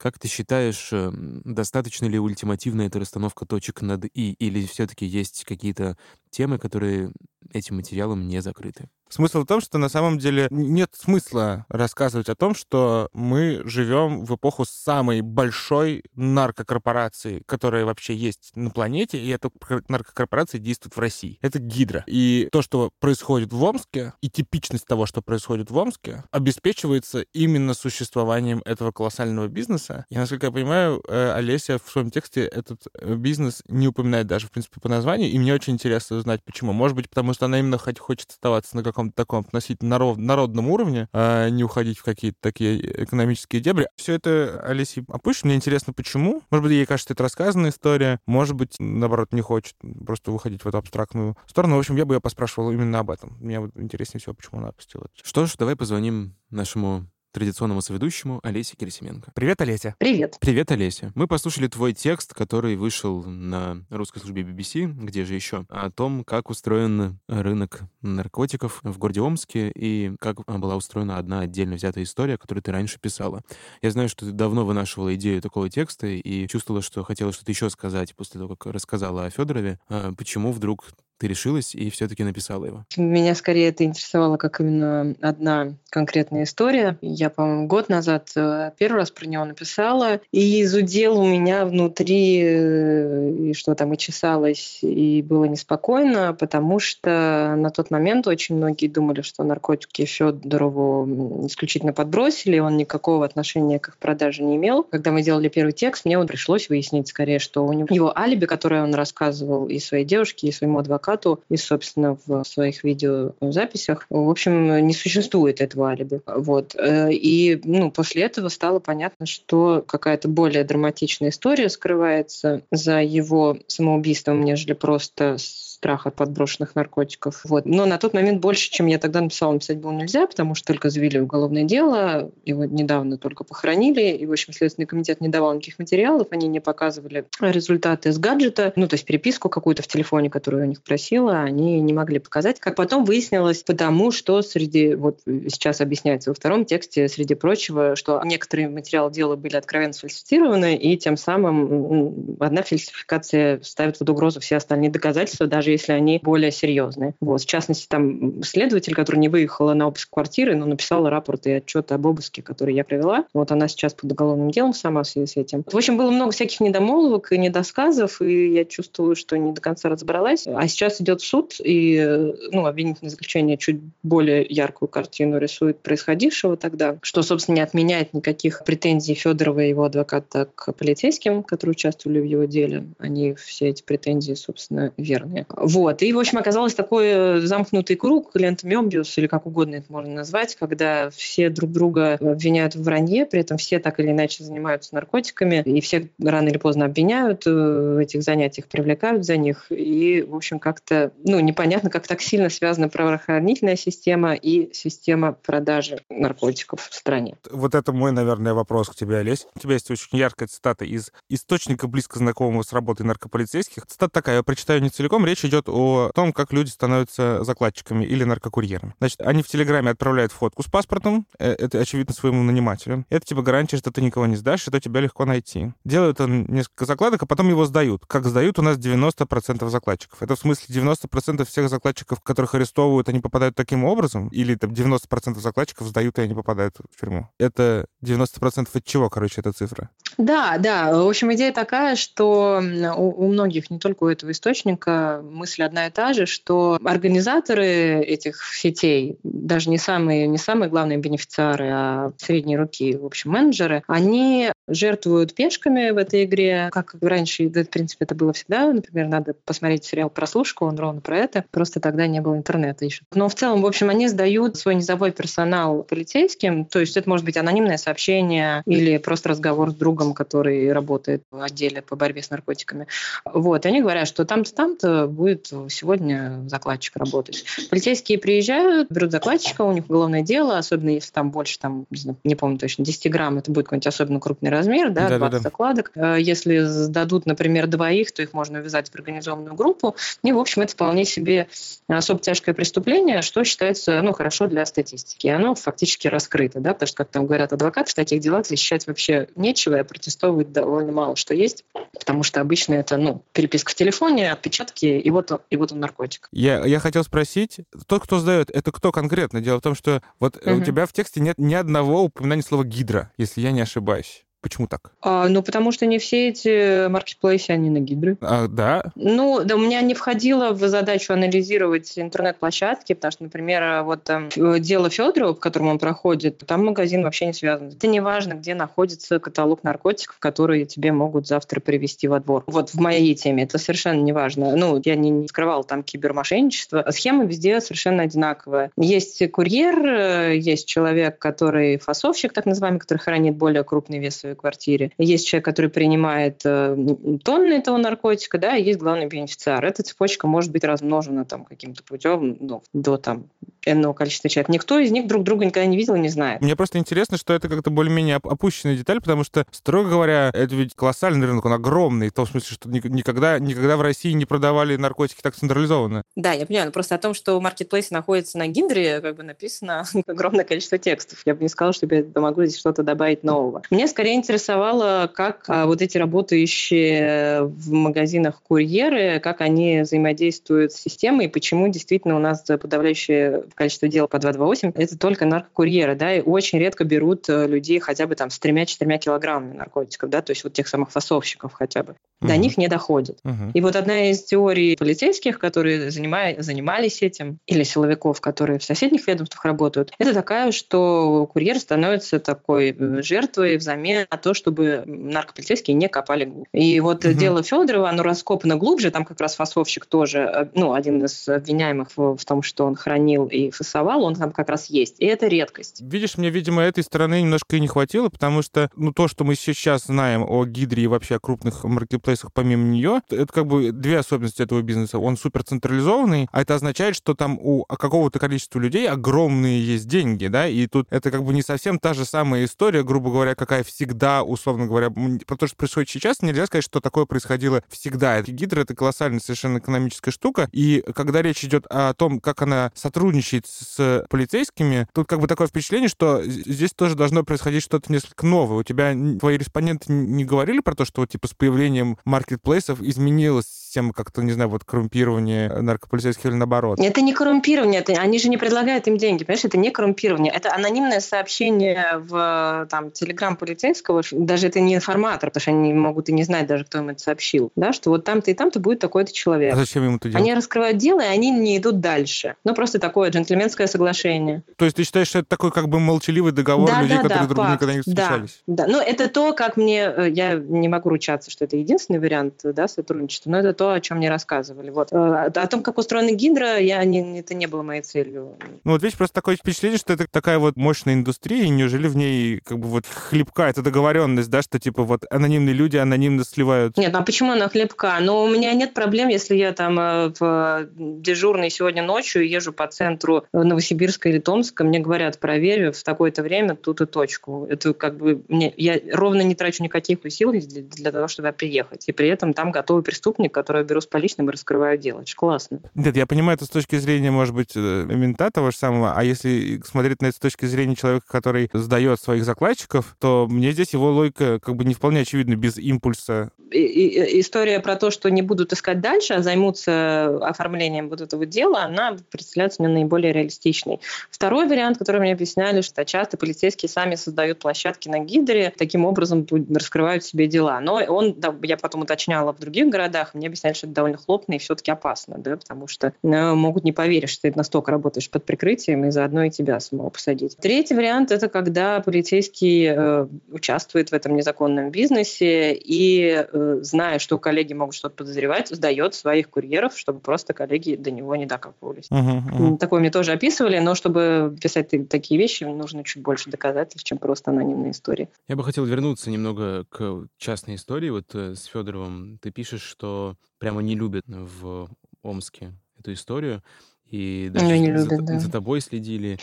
Как ты считаешь, эм, достаточно ли ультимативна эта расстановка точек над «и», или все таки есть какие-то темы, которые этим материалом не закрыты?
Смысл в том, что на самом деле нет смысла рассказывать о том, что мы живем в эпоху самой большой наркокорпорации, которая вообще есть на планете, и эта наркокорпорация действует в России. Это Гидра. И то, что происходит в Омске, и типичность того, что происходит в Омске, обеспечивается именно существованием этого колоссального бизнеса. И, насколько я понимаю, э, Олеся в своем тексте этот э, бизнес не упоминает даже, в принципе, по названию, и мне очень интересно узнать, почему. Может быть, потому что она именно хочет оставаться на каком каком-то таком относительно народ, народном уровне, а не уходить в какие-то такие экономические дебри. Все это Олеси опущено. Мне интересно, почему. Может быть, ей кажется, это рассказанная история. Может быть, наоборот, не хочет просто выходить в эту абстрактную сторону. В общем, я бы ее поспрашивал именно об этом. Мне вот интереснее всего, почему она опустила.
Что ж, давай позвоним нашему традиционному соведущему Олесе Кересименко.
Привет, Олеся.
Привет.
Привет, Олеся. Мы послушали твой текст, который вышел на русской службе BBC, где же еще, о том, как устроен рынок наркотиков в городе Омске и как была устроена одна отдельно взятая история, которую ты раньше писала. Я знаю, что ты давно вынашивала идею такого текста и чувствовала, что хотела что-то еще сказать после того, как рассказала о Федорове. А почему вдруг ты решилась и все-таки написала его?
Меня скорее это интересовало как именно одна конкретная история. Я, по-моему, год назад э, первый раз про него написала, и зудел у меня внутри, э, и что там и чесалось, и было неспокойно, потому что на тот момент очень многие думали, что наркотики Федорову исключительно подбросили, он никакого отношения к их продаже не имел. Когда мы делали первый текст, мне вот пришлось выяснить скорее, что у него его алиби, которое он рассказывал и своей девушке, и своему адвокату, адвокату и, собственно, в своих видеозаписях. В общем, не существует этого алиби. Вот. Э, и ну, после этого стало понятно, что какая-то более драматичная история скрывается за его самоубийством, нежели просто страх от подброшенных наркотиков. Вот. Но на тот момент больше, чем я тогда написала, написать было нельзя, потому что только завели уголовное дело, его недавно только похоронили, и, в общем, Следственный комитет не давал никаких материалов, они не показывали результаты с гаджета, ну, то есть переписку какую-то в телефоне, которую у них просила, они не могли показать. Как потом выяснилось, потому что среди, вот сейчас объясняется во втором тексте, среди прочего, что некоторые материалы дела были откровенно сфальсифицированы, и тем самым одна фальсификация ставит под угрозу все остальные доказательства, даже если они более серьезные. Вот. В частности, там следователь, который не выехала на обыск квартиры, но написала рапорт и отчет об обыске, который я провела. Вот она сейчас под уголовным делом сама в связи с этим. В общем, было много всяких недомолвок и недосказов, и я чувствую, что не до конца разобралась. А сейчас идет суд, и ну, обвинительное заключение чуть более яркую картину рисует происходившего тогда, что, собственно, не отменяет никаких претензий Федорова и его адвоката к полицейским, которые участвовали в его деле. Они все эти претензии, собственно, верные. Вот. И, в общем, оказалось такой э, замкнутый круг, лента Мёбиус, или как угодно это можно назвать, когда все друг друга обвиняют в вранье, при этом все так или иначе занимаются наркотиками, и все рано или поздно обвиняют э, в этих занятиях, привлекают за них. И, в общем, как-то, ну, непонятно, как так сильно связана правоохранительная система и система продажи наркотиков в стране.
Вот это мой, наверное, вопрос к тебе, Олесь. У тебя есть очень яркая цитата из источника, близко знакомого с работой наркополицейских. Цитата такая, я прочитаю не целиком. Речь идет о том, как люди становятся закладчиками или наркокурьерами. Значит, они в Телеграме отправляют фотку с паспортом, э, это, очевидно, своему нанимателю. Это тебе гарантия, что ты никого не сдашь, что тебя легко найти. Делают он несколько закладок, а потом его сдают. Как сдают у нас 90% закладчиков. Это в смысле 90% всех закладчиков, которых арестовывают, они попадают таким образом? Или там 90% закладчиков сдают, и они попадают в тюрьму? Это 90% от чего, короче, эта цифра?
Да, да. В общем, идея такая, что у, у многих, не только у этого источника, мысль одна и та же, что организаторы этих сетей, даже не самые, не самые главные бенефициары, а средние руки, в общем, менеджеры, они жертвуют пешками в этой игре, как раньше, в принципе, это было всегда. Например, надо посмотреть сериал «Прослушка», он ровно про это. Просто тогда не было интернета еще. Но в целом, в общем, они сдают свой низовой персонал полицейским. То есть это может быть анонимное сообщение или просто разговор с другом, который работает в отделе по борьбе с наркотиками. Вот. И они говорят, что там-то, там-то будет сегодня закладчик работать. Полицейские приезжают, берут закладчика, у них уголовное дело, особенно если там больше, там, не помню точно, 10 грамм, это будет какой-нибудь особенно крупный размер, да, 20 да, да. закладок. Э, если сдадут, например, двоих, то их можно ввязать в организованную группу. И, в общем, это вполне себе особо тяжкое преступление, что считается, ну, хорошо для статистики. И оно фактически раскрыто, да, потому что, как там говорят адвокаты, в таких делах защищать вообще нечего, и протестовывать довольно мало что есть, потому что обычно это, ну, переписка в телефоне, отпечатки, и вот, и вот он наркотик.
Я, я хотел спросить, тот, кто сдает, это кто конкретно? Дело в том, что вот угу. у тебя в тексте нет ни одного упоминания слова «гидра», если я не ошибаюсь. Почему так?
А, ну, потому что не все эти маркетплейсы, они на гидры.
А, да?
Ну, да, у меня не входило в задачу анализировать интернет-площадки, потому что, например, вот там дело Федорова, в котором он проходит, там магазин вообще не связан. Это не важно, где находится каталог наркотиков, которые тебе могут завтра привести во двор. Вот в моей теме это совершенно не важно. Ну, я не, не скрывала там кибермошенничество. Схема везде совершенно одинаковая. Есть курьер, э, есть человек, который фасовщик, так называемый, который хранит более крупный вес своей квартире. Есть человек, который принимает э, тонны этого наркотика, да, и есть главный бенефициар. Эта цепочка может быть размножена там каким-то путем ну, до там энного количества человек. Никто из них друг друга никогда не видел и не знает.
Мне просто интересно, что это как-то более-менее опущенная деталь, потому что, строго говоря, это ведь колоссальный рынок, он огромный, в том смысле, что никогда, никогда в России не продавали наркотики так централизованно.
Да, я понимаю, но просто о том, что маркетплейс находится на Гиндре, как бы написано огромное количество текстов. Я бы не сказала, что я могу здесь что-то добавить нового. Мне скорее интересовало, как а, вот эти работающие в магазинах курьеры, как они взаимодействуют с системой, и почему действительно у нас подавляющее количество дел по 228 это только наркокурьеры, да, и очень редко берут э, людей хотя бы там с тремя-четырьмя килограммами наркотиков, да, то есть вот тех самых фасовщиков хотя бы. Угу. До них не доходит. Угу. И вот одна из теорий полицейских, которые занимали, занимались этим, или силовиков, которые в соседних ведомствах работают, это такая, что курьер становится такой э, жертвой взамен на то, чтобы наркополицейские не копали глубже. И вот угу. дело Федорова, оно раскопано глубже, там как раз фасовщик тоже, э, ну, один из обвиняемых в, в том, что он хранил и фасовал, он там как раз есть. И это редкость.
Видишь, мне, видимо, этой стороны немножко и не хватило, потому что, ну, то, что мы сейчас знаем о Гидре и вообще о крупных маркетплейсах помимо нее, это как бы две особенности этого бизнеса. Он супер централизованный, а это означает, что там у какого-то количества людей огромные есть деньги, да, и тут это как бы не совсем та же самая история, грубо говоря, какая всегда, условно говоря, про то, что происходит сейчас, нельзя сказать, что такое происходило всегда. Гидра — это колоссальная совершенно экономическая штука, и когда речь идет о том, как она сотрудничает с полицейскими, тут как бы такое впечатление, что здесь тоже должно происходить что-то несколько новое. У тебя твои респонденты не говорили про то, что типа с появлением маркетплейсов изменилась система как-то, не знаю, вот коррумпирование наркополицейских или наоборот?
Это не коррумпирование, это, они же не предлагают им деньги, понимаешь, это не коррумпирование, это анонимное сообщение в там, телеграм полицейского, даже это не информатор, потому что они могут и не знать даже, кто им это сообщил, да, что вот там-то и там-то будет такой-то человек.
А зачем ему это делать?
Они раскрывают дело, и они не идут дальше. Ну, просто такое джентльменское соглашение.
То есть ты считаешь, что это такой как бы молчаливый договор
Да,
людей,
да,
которые
да,
друг другу
факт.
никогда не
Да,
встречались?
Да, ну это то, как мне, э, я не могу ручаться, что это единственный вариант да, сотрудничества, но это то, о чем мне рассказывали. Вот. Э, О том, как устроена Гидра, я не, это не было моей целью.
Ну вот видишь, просто такое впечатление, что это такая вот мощная индустрия, и неужели в ней как бы вот хлебка, это договоренность, да, что типа вот анонимные люди анонимно сливают
Нет, ну а почему она хлебка? Ну, у меня нет проблем, если я там э, в дежурный сегодня ночью езжу по центру Новосибирска или Томска, мне говорят, проверь в такое-то время тут и точку. Это как бы мне, я ровно не трачу никаких усилий для, для того, чтобы приехать. И при этом там готовый преступник, которого беру с поличным и раскрываю дело. Это классно.
Нет, я понимаю это с точки зрения, может быть, э, мента того же самого, а если смотреть на это с точки зрения человека, который сдает своих закладчиков, то мне здесь его логика как бы не вполне очевидна без импульса.
И- и- история про то, что не будут искать дальше, а займутся оформлением вот этого дела, она представляется мне наиболее реалистичной. Второй вариант, который мне объясняли, что часто полицейские сами создают площадки на Гидре, таким образом раскрывают себе дела. Но он, да, я потом уточняла в других городах, мне объясняли, что это довольно хлопно и все-таки опасно, да, потому что э, могут не поверить, что ты настолько работаешь под прикрытием, и заодно и тебя самого посадить. Третий вариант – это когда полицейский э, участвует в этом незаконном бизнесе и, э, зная, что коллеги могут что-то подозревать, сдает своих курьеров, чтобы просто коллеги до него не докапывались.
Мгм, мгм.
Такое мне тоже описывали, но чтобы писать такие вещи, нужно чуть больше доказательств, чем просто анонимные истории.
Я бы хотел вернуться немного к частной истории. Вот э, с Федоровым ты пишешь, что прямо не любят в Омске эту историю. И даже
Ну, не
за,
любят, да.
за тобой следили.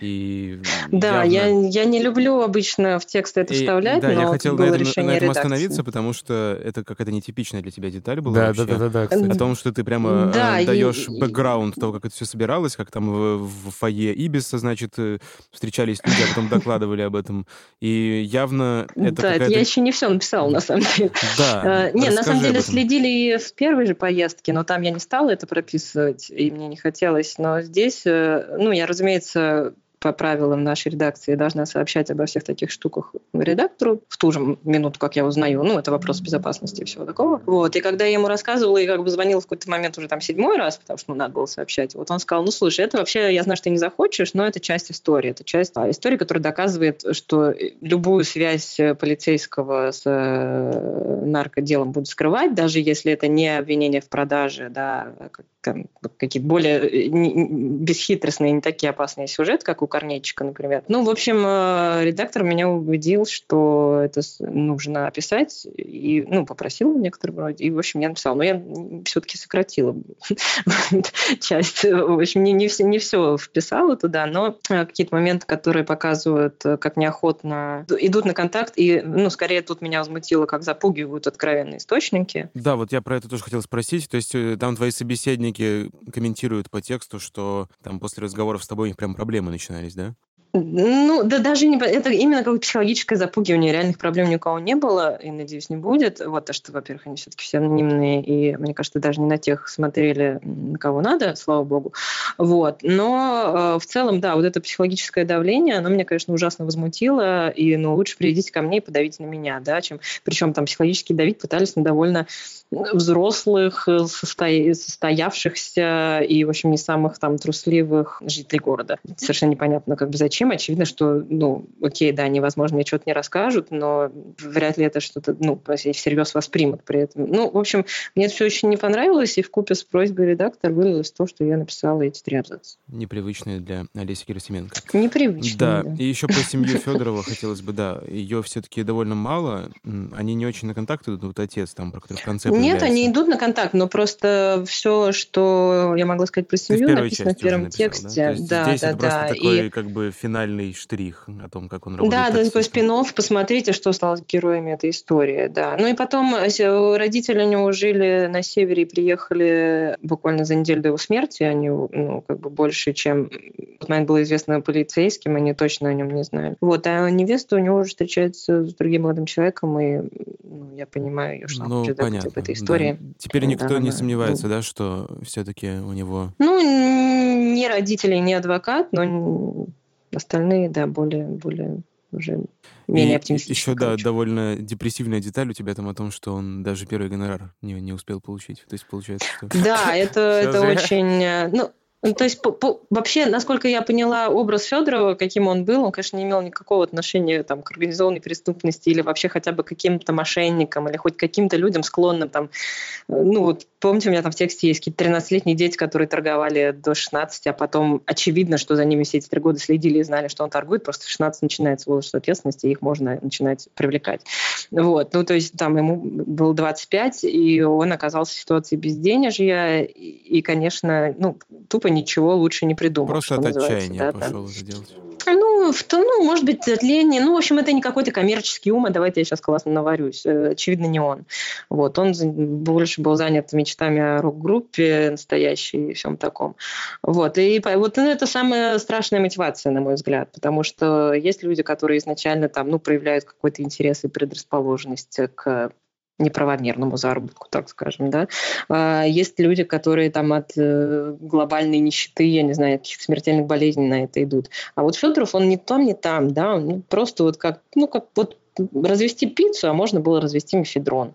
И
Да,
явно-
я, я не люблю обычно в текст это
И-
вставлять,
да,
но
я хотел на этом, на этом остановиться, потому что это какая-то нетипичная для тебя деталь была
Да,
вообще.
да, да, да, да,
О том, что ты прямо
Да,
э,
и-
даешь
и-
бэкграунд того, как это все собиралось, как там в, в фойе Ибиса, значит, э, встречались люди, а потом докладывали об этом. И явно это
да, это я еще не все написала, на самом деле.
Да,
Э, Не, на самом деле следили и в первой же поездке, но там я не стала это прописывать, и мне не хотелось. Но здесь, э, ну, я, разумеется, по правилам нашей редакции должна сообщать обо всех таких штуках редактору в ту же минуту, как я узнаю. Ну, это вопрос безопасности и всего такого. Вот. И когда я ему рассказывала, и как бы звонила в какой-то момент уже там седьмой раз, потому что ну, надо было сообщать, вот он сказал, ну, слушай, это вообще, я знаю, что ты не захочешь, но это часть истории. Это часть а, истории, которая доказывает, что любую связь э, полицейского с э, наркоделом будут скрывать, даже если это не обвинение в продаже, да, а как- там, какие-то более э, бесхитростные, не такие опасные сюжеты, как у Корнейчика, например. Ну, в общем, э, редактор меня убедил, что это нужно описать, и, ну, попросил в некотором роде, и, в общем, я написала. Но я все-таки сократила часть. В общем, не, не, все, не все вписала туда, но э, какие-то моменты, которые показывают, э, как неохотно идут на контакт, и, ну, скорее тут меня возмутило, как запугивают откровенные источники.
Да, вот я про это тоже хотел спросить. То есть э, там твои собеседники комментируют по тексту, что там после разговоров с тобой у них прям проблемы начинались, да?
Ну, да даже не... Это именно какое-то психологическое запугивание. Реальных проблем ни у кого не было, и, надеюсь, не будет. Вот, то, что, во-первых, они все-таки все анонимные, и, мне кажется, даже не на тех смотрели, на кого надо, слава богу. Вот. Но э, в целом, да, вот это психологическое давление, оно меня, конечно, ужасно возмутило, и, ну, лучше придите ко мне и подавите на меня, да, чем... Причем там психологически давить пытались на довольно взрослых, э, состо- состоявшихся и, в общем, не самых там трусливых жителей города. Совершенно непонятно, как бы зачем. Очевидно, что, ну, окей, да, невозможно, мне что-то не расскажут, но вряд ли это что-то, ну, всерьез воспримут при этом. Ну, в общем, мне это все очень не понравилось, и в купе с просьбой редактора вылилось то, что я написала эти три абзаца.
Непривычные для Олеси Герасименко.
Непривычно.
Да,
да.
и еще про семью Федорова хотелось бы, да, ее все-таки довольно мало. Они не очень на контакт идут, вот отец там, про который в конце
Нет, они идут на контакт, но просто все, что я могла сказать про семью, написано в первом
написал,
тексте.
да?
Да,
здесь
да, да.
такой
И
как бы финальный штрих о том, как он работает
Да, да, такой спин посмотрите, что стало с героями этой истории, да. Ну и потом э, с- родители у него жили на севере и приехали буквально за неделю до его смерти, они, ну, как бы больше, чем в момент было известно полицейским, они точно о нем не знали. Вот, а невеста у него уже встречается с другим молодым человеком, и ну, я понимаю ее, что
Ну,
хочет
понятно.
об этой
да.
истории.
Теперь
Да,
никто не
она-
сомневается, да, что все-таки у него...
Ну, не родители, не адвокат, но остальные, да, более, более уже менее
И
оптимистичны.
еще, да,
короче.
довольно депрессивная деталь у тебя там о том, что он даже первый гонорар не, не успел получить. То есть получается, что...
Да, это, это очень... э, Ну, то есть по, по, вообще, насколько я поняла образ Федорова, каким он был, он, конечно, не имел никакого отношения там, к организованной преступности или вообще хотя бы каким-то мошенникам или хоть каким-то людям склонным там, ну вот помните, у меня там в тексте есть какие-то 13-летние дети, которые торговали до 16, а потом очевидно, что за ними все эти три года следили и знали, что он торгует, просто в 16 начинается возраст ответственности, и их можно начинать привлекать. Вот, ну то есть там ему было 25, и он оказался в ситуации безденежья, и, и конечно, ну тупо ничего лучше не придумал.
Просто от отчаяния да, пошел это делать.
Ну, в, ну, может быть, от лени. Ну, в общем, это не какой-то коммерческий ум, а давайте я сейчас классно наварюсь. Э, очевидно, не он. Вот, он больше был занят мечтами о рок-группе настоящей и всем таком. Вот, и вот ну, это самая страшная мотивация, на мой взгляд, потому что есть люди, которые изначально там, ну, проявляют какой-то интерес и предрасположенность к неправомерному заработку, так скажем, да. А, есть люди, которые там от э, глобальной нищеты, я не знаю, каких-то смертельных болезней на это идут. А вот Федоров, он не там, не там, да, он просто вот как, ну, как вот развести пиццу, а можно было развести мефедрон.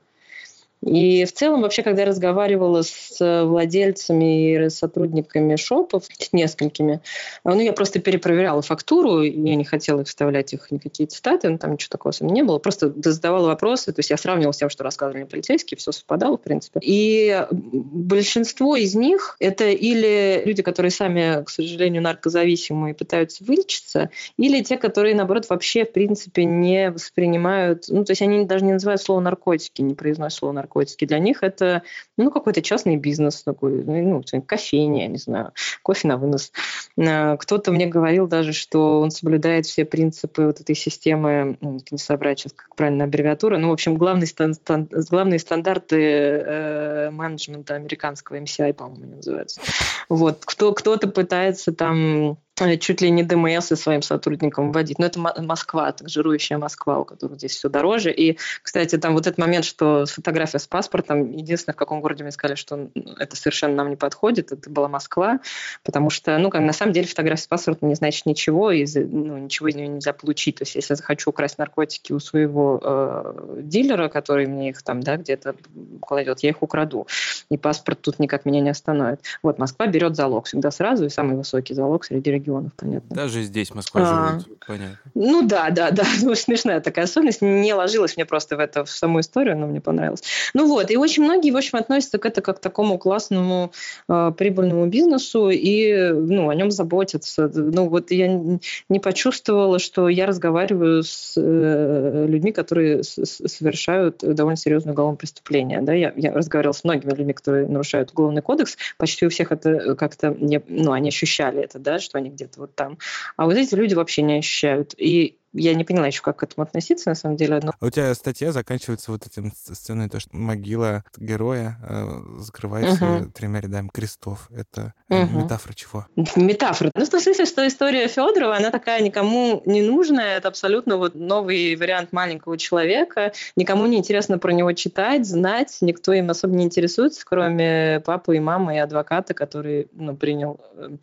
И в целом, вообще, когда я разговаривала с владельцами и сотрудниками шопов, несколькими, ну, я просто перепроверяла фактуру, я не хотела вставлять их никакие цитаты, ну, там ничего такого со не было, просто задавала вопросы, то есть я сравнивала с тем, что рассказывали полицейские, все совпадало, в принципе. И большинство из них — это или люди, которые сами, к сожалению, наркозависимые, пытаются вылечиться, или те, которые, наоборот, вообще, в принципе, не воспринимают, ну, то есть они даже не называют слово наркотики, не произносят слово наркотики, наркотики. Для них это ну, какой-то частный бизнес такой, ну, кофейня, я не знаю, кофе на вынос. А, кто-то мне говорил даже, что он соблюдает все принципы вот этой системы, ну, не собрать как правильно аббревиатура, ну, в общем, главные, стан- главные стандарты э, менеджмента американского, MCI, по-моему, называется. Вот. Кто, кто-то пытается там чуть ли не ДМС и своим сотрудникам вводить. Но это Москва, так жирующая Москва, у которой здесь все дороже. И, кстати, там вот этот момент, что фотография с паспортом, единственное, в каком городе мне сказали, что это совершенно нам не подходит, это была Москва, потому что, ну, как, на самом деле фотография с паспортом не значит ничего, и ну, ничего из нее нельзя получить. То есть если я захочу украсть наркотики у своего э, дилера, который мне их там, да, где-то кладет, я их украду. И паспорт тут никак меня не остановит. Вот, Москва берет залог всегда сразу, и самый высокий залог среди регионов регионов, понятно.
Даже здесь Москва а, живет, понятно.
Ну да, да, да. Ну, смешная такая особенность. Не ложилась мне просто в это, в саму историю, но мне понравилось. Ну вот, и очень многие, в общем, относятся к это как к такому классному э, прибыльному бизнесу и, ну, о нем заботятся. Ну вот я не почувствовала, что я разговариваю с э, людьми, которые совершают довольно серьезное уголовное преступление. Да? Я, я разговаривала с многими людьми, которые нарушают уголовный кодекс. Почти у всех это как-то, ну, они ощущали это, да, что они где-то вот там. А вот эти люди вообще не ощущают. И я не поняла еще, как к этому относиться, на самом деле. Но...
А у тебя статья заканчивается вот этим сценой, то, что могила героя э, закрывается угу. тремя рядами крестов. Это угу. метафора чего?
Метафора. Ну, в том смысле, что история Федорова, она такая никому не нужная. Это абсолютно вот новый вариант маленького человека. Никому не интересно про него читать, знать. Никто им особо не интересуется, кроме папы и мамы и адвоката, который ну, принял э,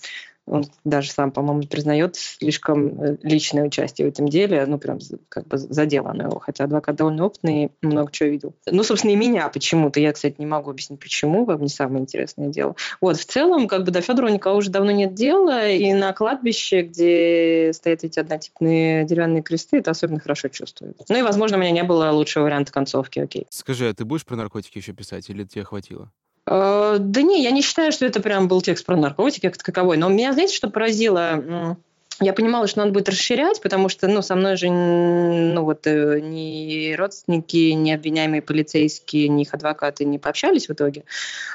он даже сам, по-моему, признает слишком э, личное участие в этом деле, ну, прям как бы заделано его, хотя адвокат довольно опытный много чего видел. Ну, собственно, и меня почему-то, я, кстати, не могу объяснить, почему, как не самое интересное дело. Вот, в целом, как бы до Федорова никого уже давно нет дела, и на кладбище, где стоят эти однотипные деревянные кресты, это особенно хорошо чувствует. Ну, и, возможно, у меня не было лучшего варианта концовки, окей.
Скажи, а ты будешь про наркотики еще писать, или тебе хватило?
Э, да не, я не считаю, что это прям был текст про наркотики как таковой. Но меня, знаете, что поразило? Я понимала, что надо будет расширять, потому что, ну, со мной же, ну, вот, э, ни родственники, ни обвиняемые полицейские, ни их адвокаты не пообщались в итоге.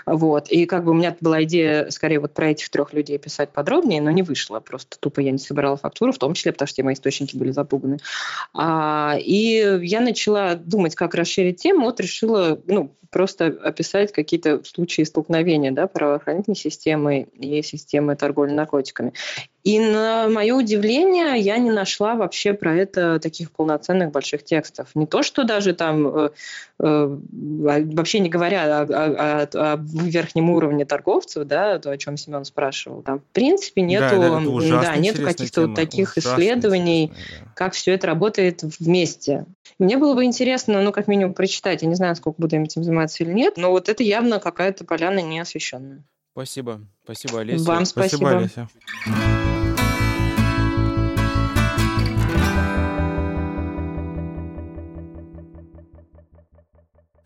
Вот. И как бы у меня была идея скорее вот про этих трех людей писать подробнее, но не вышло. Просто тупо я не собирала фактуру, в том числе, потому что мои источники были запуганы. А, и я начала думать, как расширить тему, вот решила, ну, просто описать какие-то случаи столкновения да, правоохранительной системы и системы торговли наркотиками. И на мое удивление, я не нашла вообще про это таких полноценных больших текстов. Не то, что даже там, э, э, вообще не говоря о, о, о, о верхнем уровне торговцев, да, то, о чем Семен спрашивал, там, в принципе, нету, да, да, нету каких-то вот таких исследований, да. как все это работает вместе. Мне было бы интересно, ну, как минимум, прочитать. Я не знаю, сколько буду этим заниматься или нет, но вот это явно какая-то поляна неосвещенная.
Спасибо. Спасибо, Олеся.
Вам спасибо.
Спасибо, Олеся.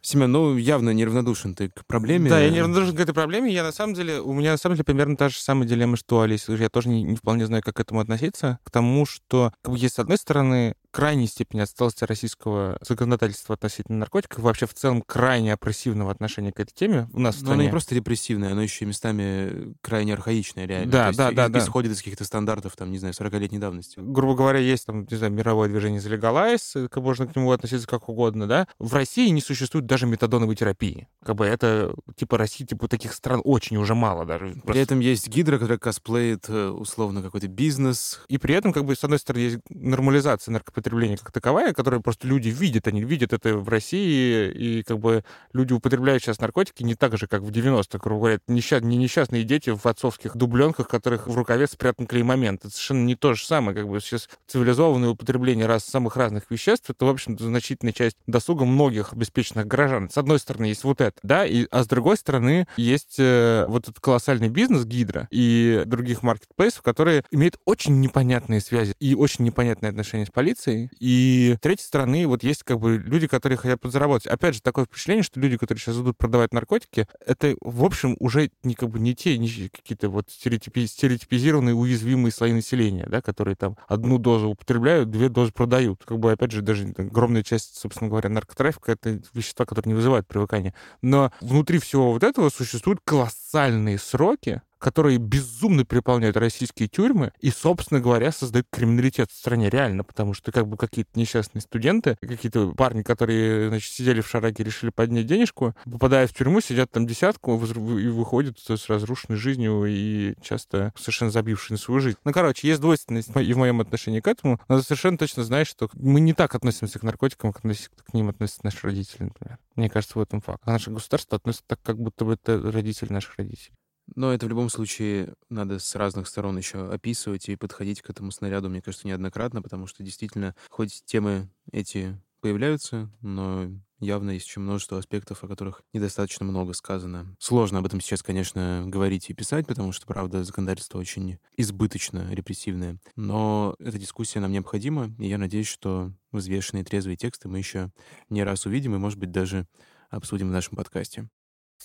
Семен, ну, явно неравнодушен ты к проблеме.
Да, я не равнодушен к этой проблеме. Я на самом деле, у меня на самом деле примерно та же самая дилемма, что Олеси. Я тоже не, не вполне знаю, как к этому относиться. К тому, что как бы, есть, с одной стороны, крайней степени отсталости российского законодательства относительно наркотиков, вообще в целом крайне опрессивного отношения к этой теме у нас в
Но оно
стране.
не просто репрессивное, оно еще и местами крайне архаичное, реально.
Да,
То есть
да,
и-
да, да.
Исходит из каких-то стандартов, там, не знаю, 40-летней давности.
грубо говоря, есть там, не знаю, мировое движение за легалайз, можно к нему относиться как угодно, да. В России не существует даже метадоновой терапии. Как бы это, типа, России, типа, таких стран очень уже мало даже.
При
Просто-
этом есть гидра, которая косплеит э, условно какой-то бизнес.
И при этом, как бы, с одной стороны, есть нормализация наркопотребления как таковая, которую просто люди видят, они видят это в России, и как бы люди употребляют сейчас наркотики не так же, как в 90-х, грубо говоря. Несчаст- не несчастные дети в отцовских дубленках, которых в рукаве спрятан клей-момент. Это совершенно не то же самое. Как бы сейчас цивилизованное употребление раз, самых разных веществ, это, в общем-то, значительная часть досуга многих обеспеченных горожан. С одной стороны, есть вот это, да, и, а с другой стороны, есть э, вот этот колоссальный бизнес Гидра и других маркетплейсов, которые имеют очень непонятные связи и очень непонятные отношения с полицией. И с третьей стороны, вот есть как бы люди, которые хотят подзаработать. Опять же, такое впечатление, что люди, которые сейчас идут продавать наркотики, это, в общем, уже не как бы не те не какие-то вот стереотипи- стереотипизированные уязвимые слои населения, да, которые там одну дозу употребляют, две дозы продают. Как бы, опять же, даже огромная часть, собственно говоря, наркотрафика — это вещества, которые не вызывают привыкания. Но внутри всего вот этого существуют колоссальные сроки, которые безумно переполняют российские тюрьмы и, собственно говоря, создают криминалитет в стране реально, потому что как бы какие-то несчастные студенты, какие-то парни, которые, значит, сидели в шараге, решили поднять денежку, попадая в тюрьму, сидят там десятку и выходят с разрушенной жизнью и часто совершенно забившие на свою жизнь. Ну, короче, есть двойственность и в моем отношении к этому, ты совершенно точно знаешь, что мы не так относимся к наркотикам, как к ним относятся наши родители, например. Мне кажется, в этом факт. А наше государство относится так, как будто бы это родители наших родителей.
Но это в любом случае надо с разных сторон еще описывать и подходить к этому снаряду, мне кажется, неоднократно, потому что действительно, хоть темы эти появляются, но явно есть еще множество аспектов, о которых недостаточно много сказано. Сложно об этом сейчас, конечно, говорить и писать, потому что, правда, законодательство очень избыточно репрессивное. Но эта дискуссия нам необходима, и я надеюсь, что взвешенные трезвые тексты мы еще не раз увидим и, может быть, даже обсудим в нашем подкасте.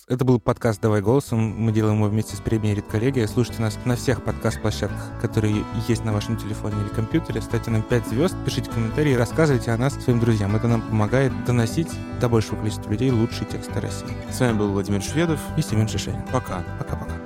Это был подкаст «Давай голосом». Мы делаем его вместе с премией «Редколлегия». Слушайте нас на всех подкаст-площадках, которые есть на вашем телефоне или компьютере. Ставьте нам 5 звезд, пишите комментарии, рассказывайте о нас своим друзьям. Это нам помогает доносить до большего количества людей лучшие тексты России.
С вами был Владимир Шведов.
И Семен Шишенин.
Пока.
Пока.